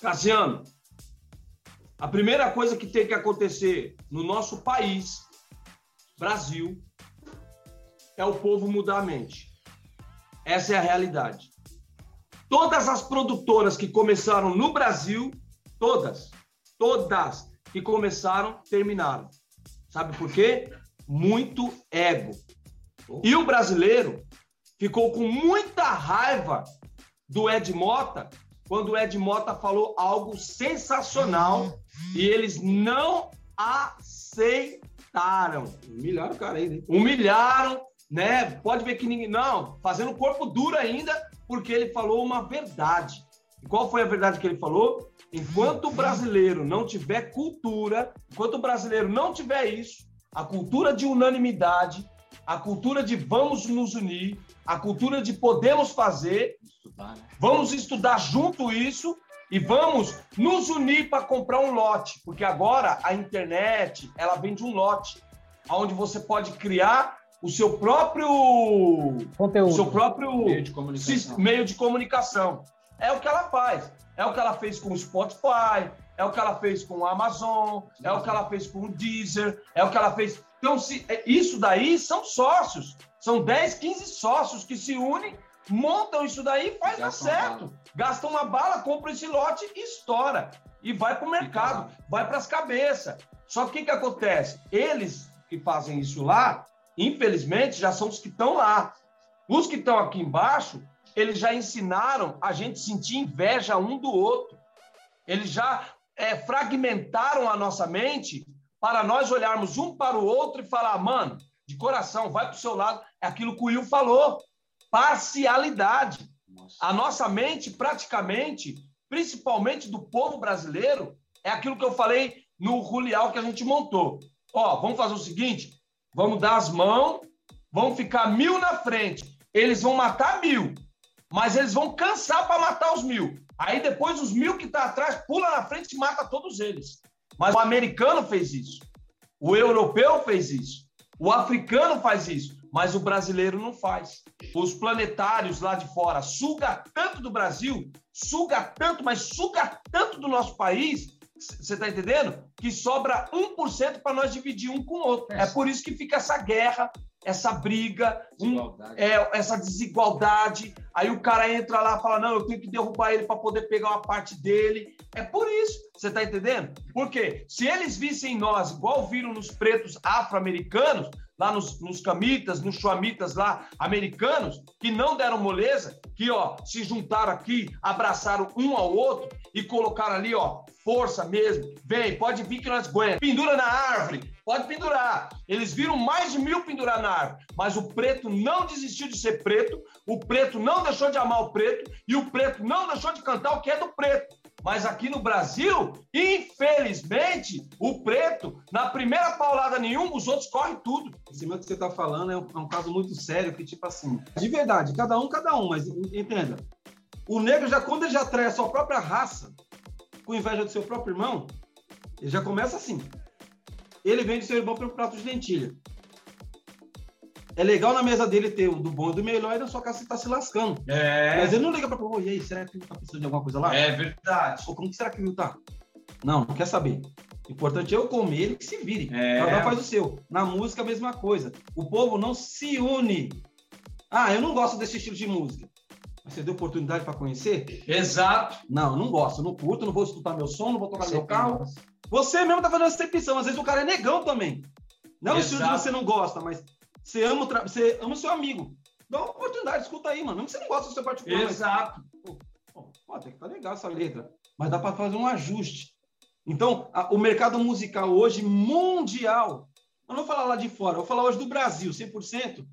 Cassiano, a primeira coisa que tem que acontecer no nosso país, Brasil, é o povo mudar a mente. Essa é a realidade. Todas as produtoras que começaram no Brasil, todas, todas que começaram, terminaram. Sabe por quê? Muito ego. E o brasileiro ficou com muita raiva do Ed Mota quando o Ed Mota falou algo sensacional e eles não aceitaram. Humilharam o cara aí, né? Humilharam, né? Pode ver que ninguém. Não, fazendo corpo duro ainda, porque ele falou uma verdade. E qual foi a verdade que ele falou? Enquanto o brasileiro não tiver cultura, enquanto o brasileiro não tiver isso, a cultura de unanimidade, a cultura de vamos nos unir, a cultura de podemos fazer, Estudar, né? Vamos estudar junto isso e vamos nos unir para comprar um lote, porque agora a internet ela vende um lote, onde você pode criar o seu próprio o Conteúdo. seu próprio Meio de meio de comunicação. É o que ela faz. É o que ela fez com o Spotify, é o que ela fez com o Amazon, é o que ela fez com o Deezer, é o que ela fez. Então, se, é- isso daí são sócios. São 10, 15 sócios que se unem, montam isso daí e faz dar Gastam uma certo. Gastam uma bala, compra esse lote e estoura. E vai para o mercado, vai para as cabeças. Só que o que, que acontece? Eles que fazem isso lá, infelizmente, já são os que estão lá. Os que estão aqui embaixo, eles já ensinaram a gente sentir inveja um do outro. Eles já é, fragmentaram a nossa mente para nós olharmos um para o outro e falar, mano, de coração, vai para o seu lado. É aquilo que o Will falou. Parcialidade. Nossa. A nossa mente, praticamente, principalmente do povo brasileiro, é aquilo que eu falei no Rulial que a gente montou. Ó, vamos fazer o seguinte: vamos dar as mãos, vamos ficar mil na frente. Eles vão matar mil, mas eles vão cansar para matar os mil. Aí depois os mil que tá atrás pula na frente e mata todos eles. Mas o americano fez isso, o europeu fez isso, o africano faz isso, mas o brasileiro não faz. Os planetários lá de fora suga tanto do Brasil, suga tanto, mas suga tanto do nosso país, você tá entendendo? Que sobra 1% para nós dividir um com o outro. É por isso que fica essa guerra, essa briga, um, é, essa desigualdade. Aí o cara entra lá e fala: não, eu tenho que derrubar ele para poder pegar uma parte dele. É por isso, você tá entendendo? Porque se eles vissem nós igual viram nos pretos afro-americanos, lá nos, nos camitas, nos chuamitas lá americanos, que não deram moleza, que ó, se juntaram aqui, abraçaram um ao outro e colocaram ali, ó, força mesmo. Vem, pode vir que nós aguentamos. Pendura na árvore, pode pendurar. Eles viram mais de mil pendurar na árvore, mas o preto não desistiu de ser preto, o preto não deixou de amar o preto e o preto não deixou de cantar o que é do preto. Mas aqui no Brasil, infelizmente, o preto, na primeira paulada nenhuma, os outros correm tudo. Esse meu que você tá falando é um, é um caso muito sério, que tipo assim, de verdade, cada um, cada um, mas entenda. O negro já, quando ele já trai a sua própria raça, com inveja do seu próprio irmão, ele já começa assim. Ele vende seu irmão pelo prato de lentilha. É legal na mesa dele ter o do bom e do melhor, e na sua casa você tá se lascando. É, Mas ele não liga pra pô, e aí, será que ele tá precisando de alguma coisa lá? é verdade. Pô, como que será que ele tá? Não, não quer saber. O importante é eu comer, ele que se vire. É. Cada um faz o seu. Na música, a mesma coisa. O povo não se une. Ah, eu não gosto desse estilo de música. Mas você deu oportunidade para conhecer? Exato. Não, não gosto. Não curto, não vou escutar meu som, não vou tocar Você meu carro. Você mesmo tá fazendo essa excepção. Às vezes o cara é negão também. Não é o estilo que você não gosta, mas Você ama, você ama o seu amigo. Dá uma oportunidade, escuta aí, mano. Não que você não gosta do seu particular. Exato. Mas, pô, pô, até que tá legal essa letra. Mas dá para fazer um ajuste. Então, a, o mercado musical hoje, mundial, eu não vou falar lá de fora, eu vou falar hoje do Brasil, 100%.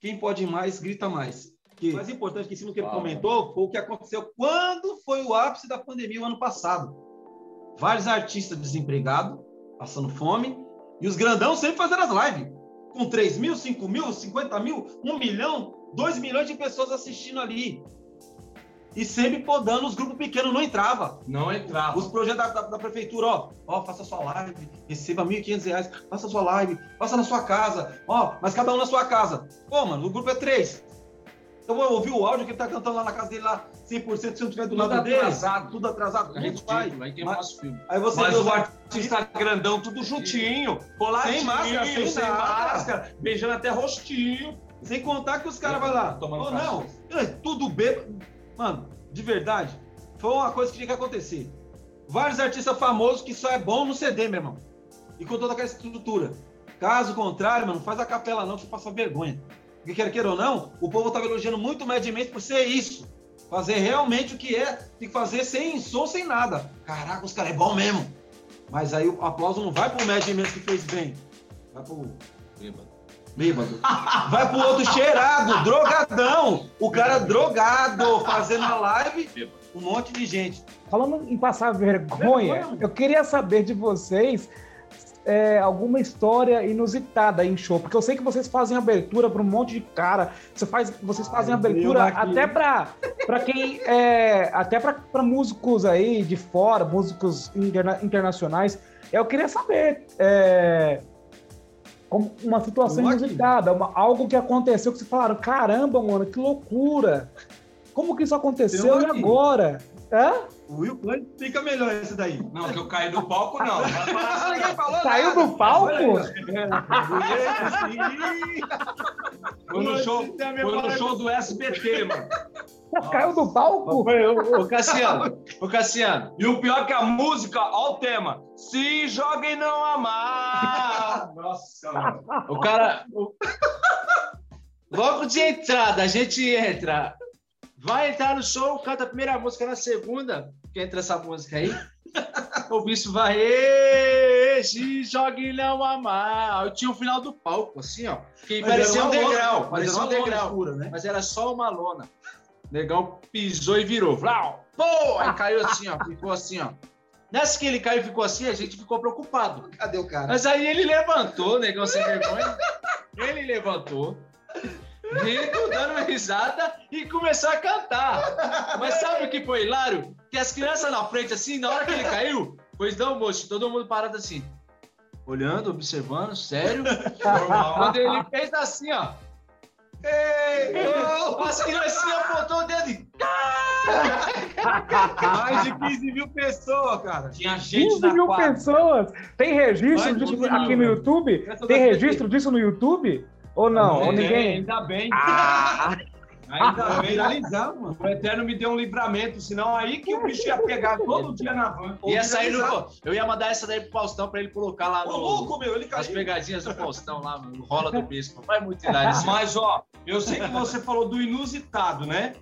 Quem pode mais, grita mais. O mais importante que em cima do que ele comentou foi o que aconteceu quando foi o ápice da pandemia o ano passado. Vários artistas desempregados, passando fome, e os grandão sempre fazendo as lives. Com 3 mil, 5 mil, 50 mil, 1 milhão, 2 milhões de pessoas assistindo ali. E sempre podando, os grupos pequenos não entrava. Não entrava. Os projetos da, da, da prefeitura, ó, ó, faça sua live, receba 1.500 reais, faça sua live, faça na sua casa, ó, mas cada um na sua casa. Pô, mano, o grupo é três. Eu vou ouvir o áudio que ele tá cantando lá na casa dele, lá, 100% se não tiver do tudo lado dele. atrasado. Tudo atrasado. Tudo vai. aí tem Mas- filme. Aí você Mas o artistas- artista grandão, tudo juntinho, coladinho, Sem máscara, sem sem máscara, beijando até rostinho. Sem contar que os caras vão lá. Ou não, é tudo bêbado. Mano, de verdade, foi uma coisa que tinha que acontecer. Vários artistas famosos que só é bom no CD, meu irmão. E com toda aquela estrutura. Caso contrário, mano, não faz a capela não, que você passa vergonha. Porque quer queira ou não, o povo tava elogiando muito o Mad Men por ser isso. Fazer realmente o que é, tem que fazer sem som, sem nada. Caraca, os caras é bom mesmo. Mas aí o aplauso não vai pro Mad Men que fez bem. Vai pro Bêbado. Vai pro outro cheirado, drogadão. O cara drogado, fazendo a live, um monte de gente. Falando em passar vergonha, Vergonha. eu queria saber de vocês é, alguma história inusitada em show, porque eu sei que vocês fazem abertura para um monte de cara, você faz, vocês fazem Ai, abertura até para para quem é, até para músicos aí de fora, músicos interna- internacionais. Eu queria saber é, uma situação inusitada, uma- algo que aconteceu que vocês falaram, caramba, mano, que loucura! Como que isso aconteceu Eu e agora? Hã? O Will Plant fica melhor esse daí. Não, que eu caí do palco, não. Falou Saiu nada. do palco? Foi no show, foi no show do SBT, mano. Caiu do palco? Ô, Cassiano, ô Cassiano, E o pior que a música, ó o tema. Se joga e não amar. Nossa, mano. o cara. o- Logo de entrada, a gente entra. Vai entrar no show, canta a primeira música na segunda, que entra essa música aí. O bicho vai, "Ê, se joga e não amar. Eu tinha o final do palco, assim, ó. Que Mas parecia um lona, degrau, mas era um lona degrau. né? Mas era só uma lona. O negão pisou e virou. Vlau! Pô! Aí caiu assim, ó. Ficou assim, ó. Nessa que ele caiu e ficou assim, a gente ficou preocupado. Cadê o cara? Mas aí ele levantou, negão sem vergonha. Ele levantou, rindo, dando risada e começou a cantar. Mas sabe o que foi hilário? Que as crianças na frente, assim, na hora que ele caiu, pois não, moço, todo mundo parado assim. Olhando, observando, sério. Quando ele fez assim, ó. Ei, ô, as criancinhas apontou o dedo e Mais de 15 mil pessoas, cara. Tinha gente 15 na mil quadra. pessoas. Tem registro disso aqui no velho. YouTube? Tem registro disso no YouTube? Ou não? Ou ninguém? Ainda bem. Ah, Ainda bem. mano. O Eterno me deu um livramento, senão aí que o bicho ia pegar todo dia na van. ia sair no. Eu ia mandar essa daí pro Faustão pra ele colocar lá Ô, no. louco, meu, ele As caiu. pegadinhas do Faustão lá, no rola do bispo. Vai muito isso. Mas, ó, eu sei que você falou do inusitado, né?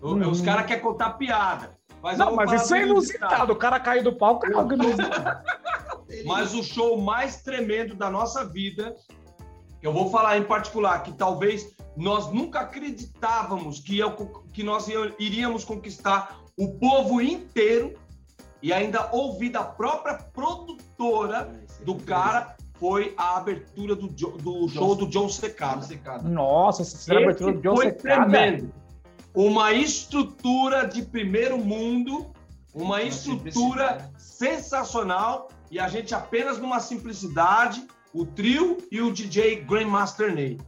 Uhum. Os caras querem contar piada. Mas não, mas isso é do inusitado. O cara caiu do palco é algo inusitado. Mas o show mais tremendo da nossa vida, eu vou falar em particular, que talvez nós nunca acreditávamos que, eu- que nós iríamos conquistar o povo inteiro e ainda ouvir da própria produtora do cara, foi a abertura do, do show do John Secada. Nossa, essa a abertura do John foi Secada. tremendo. Uma estrutura de primeiro mundo, uma estrutura sensacional e a gente apenas numa simplicidade, o trio e o DJ Grandmaster Ney.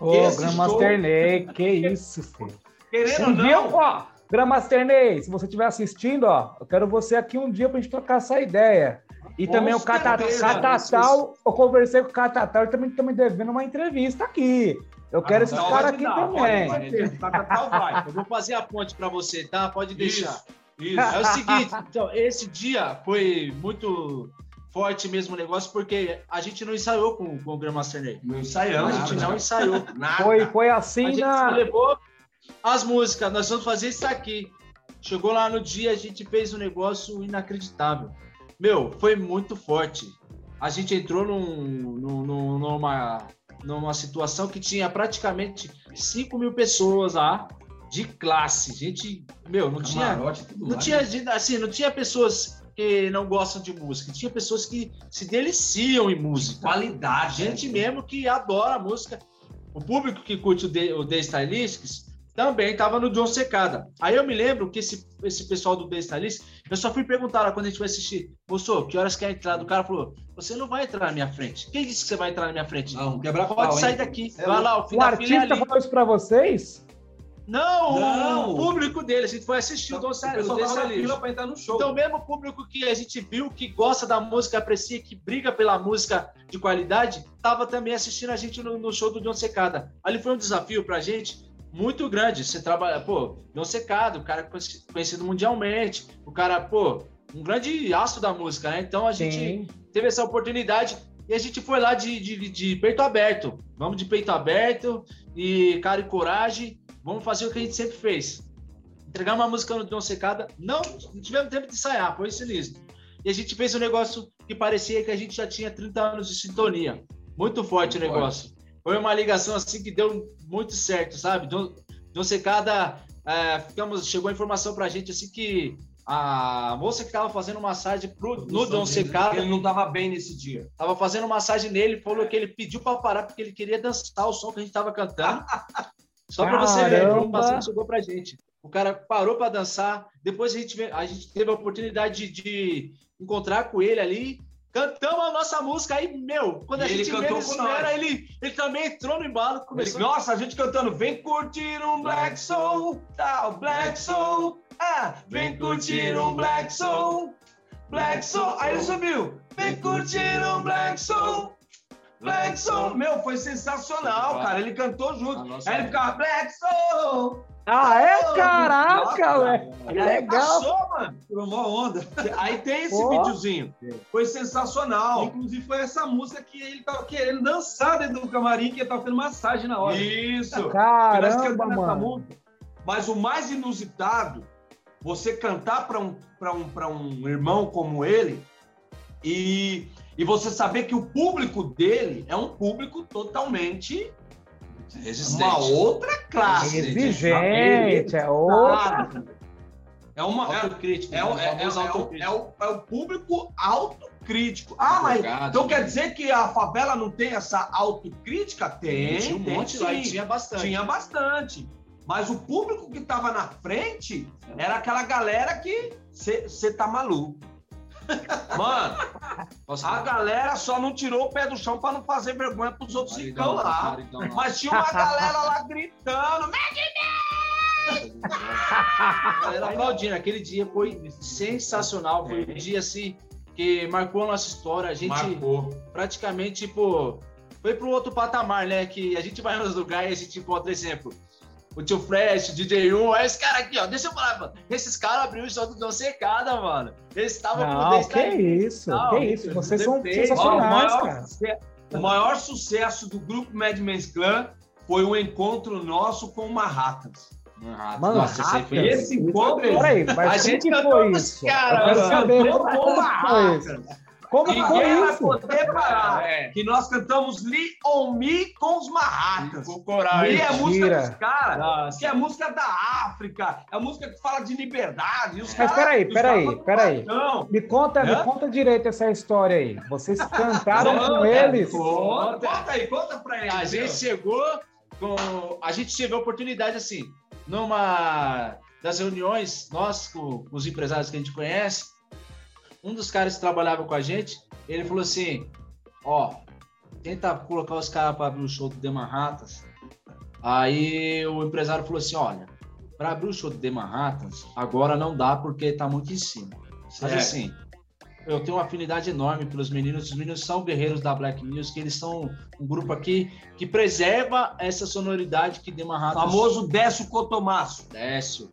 Ô, Esse Grandmaster show- Ney, que isso, filho. Querendo ou dia, não, ó, Grandmaster Ney, se você estiver assistindo, ó, eu quero você aqui um dia pra gente trocar essa ideia. E Com também o Catatal, eu conversei com o Catatal, ele também tá me devendo uma entrevista aqui. Eu quero esses Então, caras aqui dar, também. pode, Catatal vai. Eu vou fazer a ponte pra você, tá? Pode deixar. Isso, isso. É o seguinte, então, esse dia foi muito. Forte mesmo o negócio, porque a gente não ensaiou com, com o Grandmaster Ney. Não A ensaiamos. gente não ensaiou. Nada. Foi, foi A assim gente na. só levou as músicas, nós vamos fazer isso aqui. Chegou lá no dia, a gente fez um negócio inacreditável. Meu, foi muito forte. A gente entrou num, num- num- numa, numa situação que tinha praticamente 5 mil pessoas lá de classe. Gente, meu, não tinha. Camarote, tudo Não mais. tinha, gente- assim, não tinha pessoas que não gostam de música, tinha pessoas que se deliciam em música. Qualidade. Gente mesmo que adora a música. O público que curte o The, o The Stylistics também estava no John Secada. Aí eu me lembro que esse, esse pessoal do The Stylistics, eu só fui perguntar lá quando a gente foi assistir, moço, que horas que é a entrada? O cara falou, você não vai entrar na minha frente. Quem disse que você vai entrar na minha frente? Não, quebrar Pode pau, sair hein? daqui. É vai lá, o fim O da fila é artista ali. falou isso pra vocês? Não, o- Não. o público dele. A gente foi assistir o Don O o na Stylistics. fila pra entrar no show. Então, mesmo público que a gente viu, que gosta da música, aprecia, que briga pela música de qualidade, tava também assistindo a gente no, no show do John Secada. Ali foi um desafio pra gente muito grande. Você trabalha, pô, John Secada, o cara conheci- conhecido mundialmente, o cara, pô, um grande astro da música, né? Então a gente Sim. teve essa oportunidade e a gente foi lá de, de, de peito aberto. Vamos de peito aberto e cara e coragem. Vamos fazer o que a gente sempre fez. Entregar uma música no John Secada. Não, não tivemos tempo de ensaiar, foi sinistro. E a gente fez um negócio que parecia que a gente já tinha 30 anos de sintonia. Muito forte o Muito negócio. Foi uma ligação assim que deu muito certo, sabe? John, John Secada, é, ficamos, chegou a informação pra gente assim que a moça que estava fazendo massagem pro, no John Secada Ele não tava bem nesse dia. Tava fazendo massagem nele, falou que ele pediu para parar porque ele queria dançar o som que a gente tava cantando. Só para você ver, a informação que chegou pra gente. O cara parou para dançar, depois a gente, a gente teve a oportunidade de, de encontrar com ele ali, cantamos a nossa música aí, meu, quando a E ele gente cantou com nós. ele, ele também entrou no embalo, Ele- começou Nossa, a gente cantando, vem curtir um Black Soul, tá, o Black Soul, ah, vem curtir um Black Soul, Black Soul, aí ele subiu, vem curtir um Black Soul, Black Soul, meu, foi sensacional, cara, ele cantou junto, aí ele ficava Black Soul, Ah, é? Caraca, velho. Legal. passou, mano, uma onda. aí tem esse Pô. videozinho, foi sensacional, Inclusive, foi essa música que ele tava querendo dançar dentro do camarim, que ele tava fazendo massagem na hora. isso, Caramba, essa mano. música. Mas o mais inusitado, você cantar para um, pra um, pra um irmão como ele e, e você saber que o público dele é um público totalmente resistente. uma outra classe. Exigente, é outra. É uma é, Autocrítica, é, o- o é, é, é, o- é o, é o público autocrítico. Ah, mas então né? quer dizer que a favela não tem essa autocrítica? Tem, tinha um tem monte lá e tinha bastante. Tinha bastante. Mas o público que tava na frente era aquela galera que você tá maluco. Mano, a galera só não tirou o pé do chão pra não fazer vergonha pros outros Maridão, estão lá. maridão lá. Mas tinha uma galera lá gritando. Galera aplaudindo. Aquele dia foi sensacional. Foi um dia assim que marcou a nossa história. A gente Marcou. praticamente, tipo, foi pro outro patamar, né? Que a gente vai nos lugares e a gente encontra, exemplo, o tio Fresh, o DJ1, aí esse cara aqui, ó, deixa eu falar, mano. Esses caras abriram o show do Dão Secada, mano. Eles estavam Não, que isso, Não, que isso. Vocês são depende. Ó, o, sensacionais, maior cara. o maior sucesso do grupo Madman's Clan foi o encontro nosso com o Marratas. Mano, Nossa, esse aí foi? Esse encontro. Peraí, A mas como gente cantou foi isso? caras, Eu quero saber como com que foi isso. Como que foi vai isso? poder parar. É. Que nós cantamos Li On Me com os Marracas. Com coral. Li é música dos caras. Que é música da África, é música que fala de liberdade. e os Mas peraí, peraí, peraí. Não, Me conta, me conta direito essa história aí. Vocês cantaram com Conta, eles? Conta, conta aí, conta pra eles. A gente chegou com. A gente teve a oportunidade, assim, numa das reuniões, nós, com os empresários que a gente conhece, um dos caras que trabalhava com a gente, ele falou assim: Ó, tenta colocar os caras para abrir o show do The Manhattans. Aí o empresário falou assim: Olha, para abrir o show do The Manhattans, agora não dá porque tá muito em cima. Mas Certo. assim, eu tenho uma afinidade enorme pelos meninos. Os meninos são guerreiros da Black Music, eles são um grupo aqui que preserva essa sonoridade que The Manhattans Famoso Décio Cotomaço. Décio.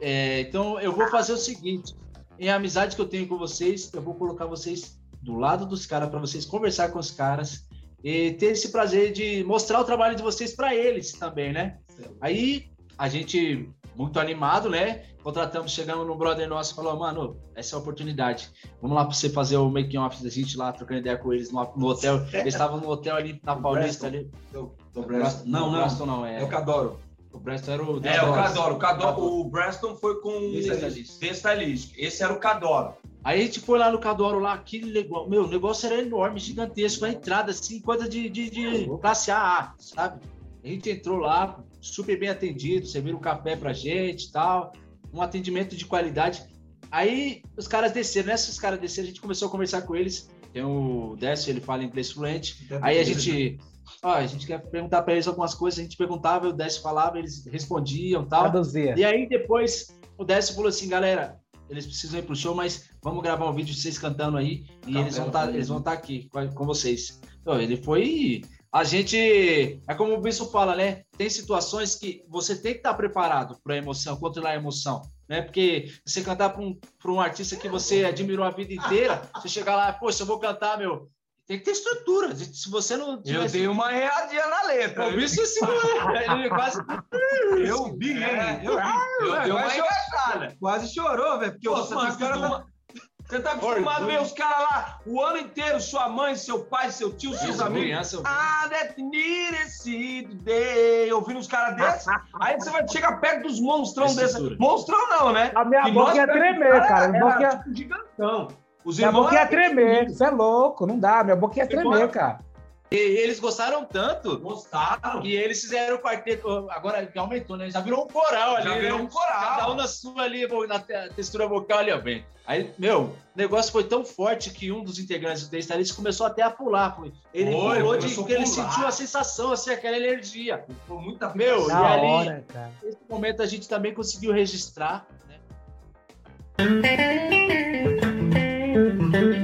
É, então eu vou fazer o seguinte: em amizade que eu tenho com vocês, eu vou colocar vocês do lado dos caras para vocês conversar com os caras e ter esse prazer de mostrar o trabalho de vocês para eles também, né? Aí a gente muito animado, né? Contratamos, chegamos no brother nosso e falou, mano, essa é a oportunidade. Vamos lá para você fazer o making off da gente lá, trocando ideia com eles no, no hotel. Eles estavam no hotel ali na Paulista ali. Do, do Preston. Não, não. Não, é. É o Cadoro. O Preston era o. É, o Cadoro. O, Cadoro, o Preston foi com o. Stylist. Esse era o Cadoro. Aí a gente foi lá no Cadoro lá, que legal. Meu, o negócio era enorme, gigantesco, a entrada, assim, coisa de, de, de classe AA, sabe? A gente entrou lá, super bem atendido, serviram um café pra gente e tal, um atendimento de qualidade. Aí os caras desceram, nessa os caras desceram, a gente começou a conversar com eles. Tem o Décio, ele fala inglês fluente. Aí a gente, ó, a gente quer perguntar para eles algumas coisas, a gente perguntava, o Décio falava, eles respondiam tal. Traduzia. E aí depois o Décio falou assim, galera, eles precisam ir pro show, mas vamos gravar um vídeo de vocês cantando aí e eles vão tá, eles vão estar aqui com, com vocês. Então, ele foi a gente é como o Bispo fala, né? Tem situações que você tem que estar preparado para a emoção, controlar a emoção, né? Porque você cantar para um, pra um artista que você admirou a vida inteira, você chegar lá, poxa, eu vou cantar, meu. Tem que ter estrutura. Se você não Eu dei uma readinha na letra. O Bispo se ele quase Eu vi, né? Eu vi. Eu dei uma Quase, engaixada. quase chorou, velho. Porque Pô, tá Você tá acostumado a ver os caras lá o ano inteiro, sua mãe, seu pai, seu tio, seus Isso, amigos. criança, Ah, that needed day. Ouvindo os caras desses. Aí você vai chegar perto dos monstrão desses. Monstrão não, né? A minha Que boca ia tremer, cara. Minha boca ia, tipo gigantão. Os minha irmãos boca ia tremer. Você é louco, não dá. Minha boca ia tremer, cara. E eles gostaram tanto Gostaram. que eles fizeram o quarteto. Agora que aumentou, né? Já virou um coral ali. Já virou né? um coral. Cada um na sua ali, na te- textura vocal ali, ó, bem. Aí, meu, o negócio foi tão forte que um dos integrantes do Stylist começou até a pular. Foi. Ele Foi, pulou de que ele sentiu a sensação, assim, aquela energia. Foi muita Meu, Da e ali- hora, cara. Nesse momento a gente também conseguiu registrar, né? Thank you.